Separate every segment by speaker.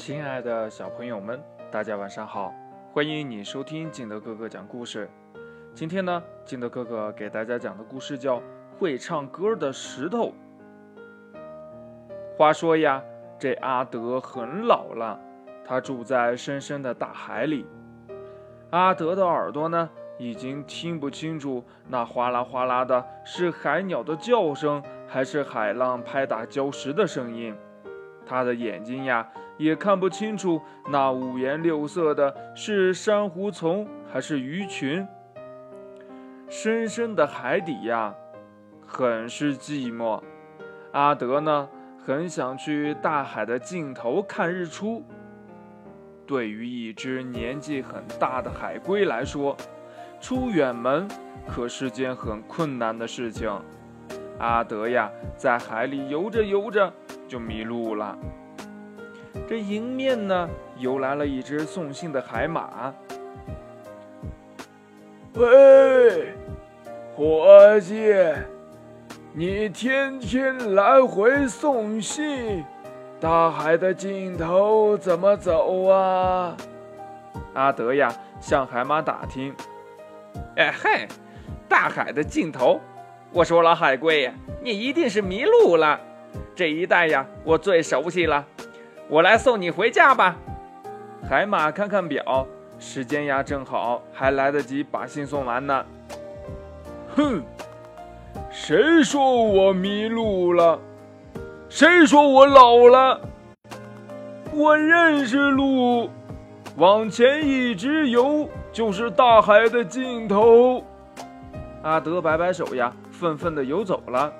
Speaker 1: 亲爱的小朋友们，大家晚上好！欢迎你收听金德哥哥讲故事。今天呢，金德哥哥给大家讲的故事叫《会唱歌的石头》。话说呀，这阿德很老了，他住在深深的大海里。阿德的耳朵呢，已经听不清楚那哗啦哗啦的是海鸟的叫声，还是海浪拍打礁石的声音。他的眼睛呀，也看不清楚那五颜六色的是珊瑚丛还是鱼群。深深的海底呀，很是寂寞。阿德呢，很想去大海的尽头看日出。对于一只年纪很大的海龟来说，出远门可是件很困难的事情。阿德呀，在海里游着游着。就迷路了。这迎面呢，游来了一只送信的海马。
Speaker 2: 喂，伙计，你天天来回送信，大海的尽头怎么走啊？
Speaker 1: 阿德呀，向海马打听。
Speaker 3: 哎嘿，大海的尽头，我说老海龟，你一定是迷路了。这一带呀，我最熟悉了，我来送你回家吧。
Speaker 1: 海马看看表，时间呀正好，还来得及把信送完呢。
Speaker 2: 哼，谁说我迷路了？谁说我老了？我认识路，往前一直游就是大海的尽头。
Speaker 1: 阿德摆摆手呀，愤愤地游走了。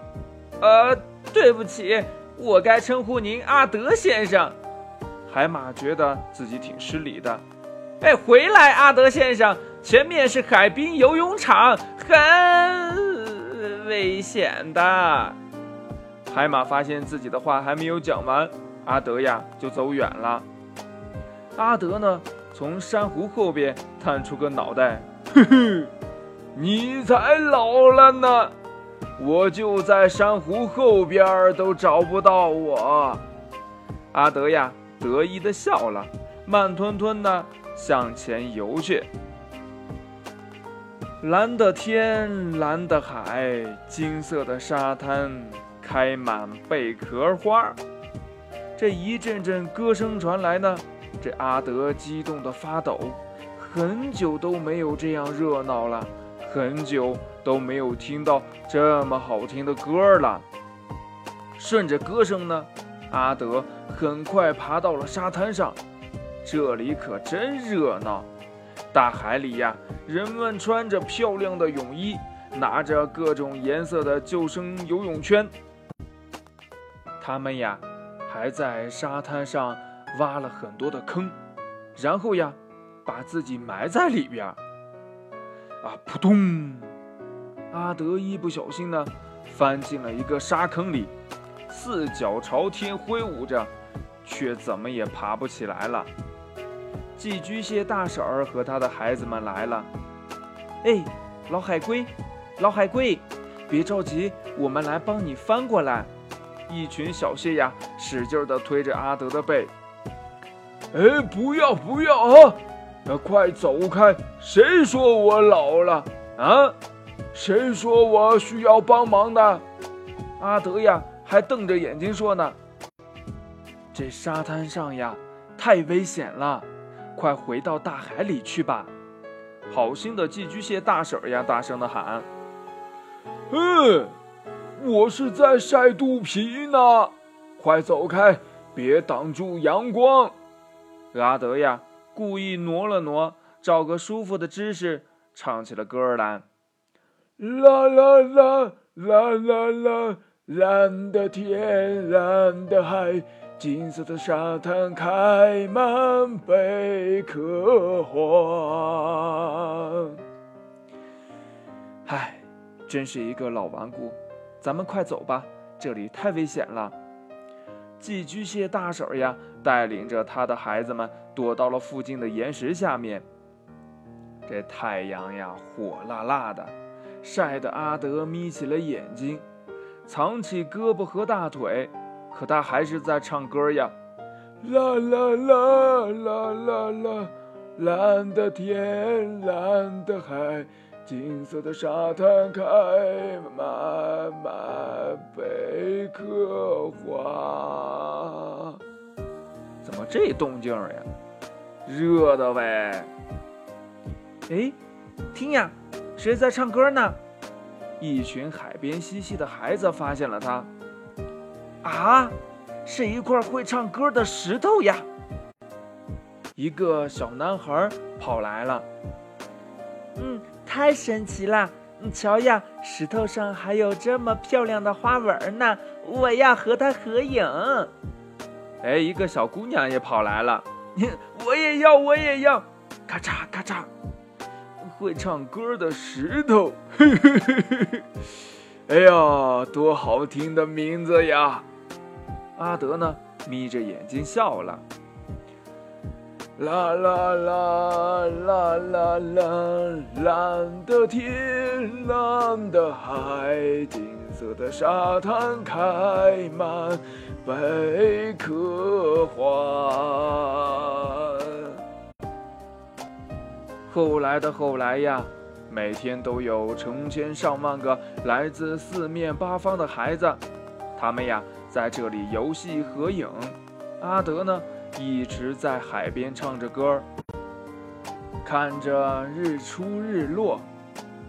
Speaker 3: 呃。对不起，我该称呼您阿德先生。
Speaker 1: 海马觉得自己挺失礼的。
Speaker 3: 哎，回来，阿德先生，前面是海滨游泳场，很危险的。
Speaker 1: 海马发现自己的话还没有讲完，阿德呀就走远了。阿德呢，从珊瑚后边探出个脑袋，
Speaker 2: 呵呵，你才老了呢。我就在珊瑚后边，都找不到我。
Speaker 1: 阿德呀，得意的笑了，慢吞吞的向前游去。蓝的天，蓝的海，金色的沙滩，开满贝壳花。这一阵阵歌声传来呢，这阿德激动的发抖，很久都没有这样热闹了。很久都没有听到这么好听的歌了。顺着歌声呢，阿德很快爬到了沙滩上。这里可真热闹！大海里呀，人们穿着漂亮的泳衣，拿着各种颜色的救生游泳圈。他们呀，还在沙滩上挖了很多的坑，然后呀，把自己埋在里边儿。啊！扑通！阿德一不小心呢，翻进了一个沙坑里，四脚朝天挥舞着，却怎么也爬不起来了。寄居蟹大婶儿和他的孩子们来了。哎，老海龟，老海龟，别着急，我们来帮你翻过来。一群小蟹呀，使劲地推着阿德的背。
Speaker 2: 哎，不要不要啊！快走开！谁说我老了啊？谁说我需要帮忙的？
Speaker 1: 阿德呀，还瞪着眼睛说呢。这沙滩上呀，太危险了，快回到大海里去吧！好心的寄居蟹大婶呀，大声的喊：“
Speaker 2: 嗯，我是在晒肚皮呢，快走开，别挡住阳光。”
Speaker 1: 阿德呀。故意挪了挪，找个舒服的姿势，唱起了歌来。
Speaker 2: 啦啦啦啦啦啦，蓝的天，蓝的海，金色的沙滩开满贝壳花。
Speaker 1: 唉，真是一个老顽固，咱们快走吧，这里太危险了。寄居蟹大婶呀，带领着他的孩子们躲到了附近的岩石下面。这太阳呀，火辣辣的，晒得阿德眯起了眼睛，藏起胳膊和大腿。可他还是在唱歌呀。
Speaker 2: 啦啦啦啦啦啦，蓝的天，蓝的海，金色的沙滩开满满贝壳花。
Speaker 1: 怎么这动静呀？热的呗！哎，听呀，谁在唱歌呢？一群海边嬉戏的孩子发现了他。啊！是一块会唱歌的石头呀！一个小男孩跑来了。
Speaker 4: 嗯，太神奇了！你瞧呀，石头上还有这么漂亮的花纹呢！我要和它合影。
Speaker 1: 哎，一个小姑娘也跑来了。
Speaker 2: 我也要，我也要！咔嚓咔嚓，会唱歌的石头。哎呀，多好听的名字呀！
Speaker 1: 阿德呢，眯着眼睛笑了。
Speaker 2: 啦啦啦啦啦啦，蓝的天，蓝的海，景色的沙滩开满贝壳花。
Speaker 1: 后来的后来呀，每天都有成千上万个来自四面八方的孩子，他们呀。在这里游戏合影，阿德呢一直在海边唱着歌，看着日出日落，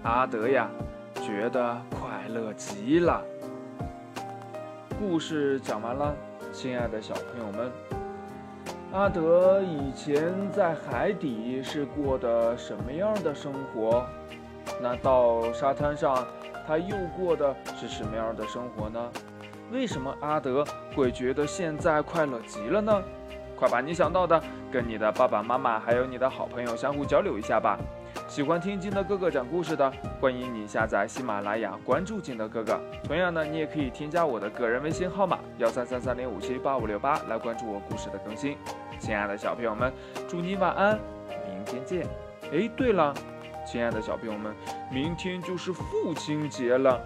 Speaker 1: 阿德呀觉得快乐极了。故事讲完了，亲爱的小朋友们，阿德以前在海底是过的什么样的生活？那到沙滩上，他又过的是什么样的生活呢？为什么阿德会觉得现在快乐极了呢？快把你想到的跟你的爸爸妈妈还有你的好朋友相互交流一下吧。喜欢听金德哥哥讲故事的，欢迎你下载喜马拉雅，关注金德哥哥。同样呢，你也可以添加我的个人微信号码幺三三三零五七八五六八来关注我故事的更新。亲爱的小朋友们，祝你晚安，明天见。哎，对了，亲爱的小朋友们，明天就是父亲节了。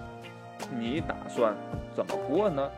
Speaker 1: 你打算怎么过呢？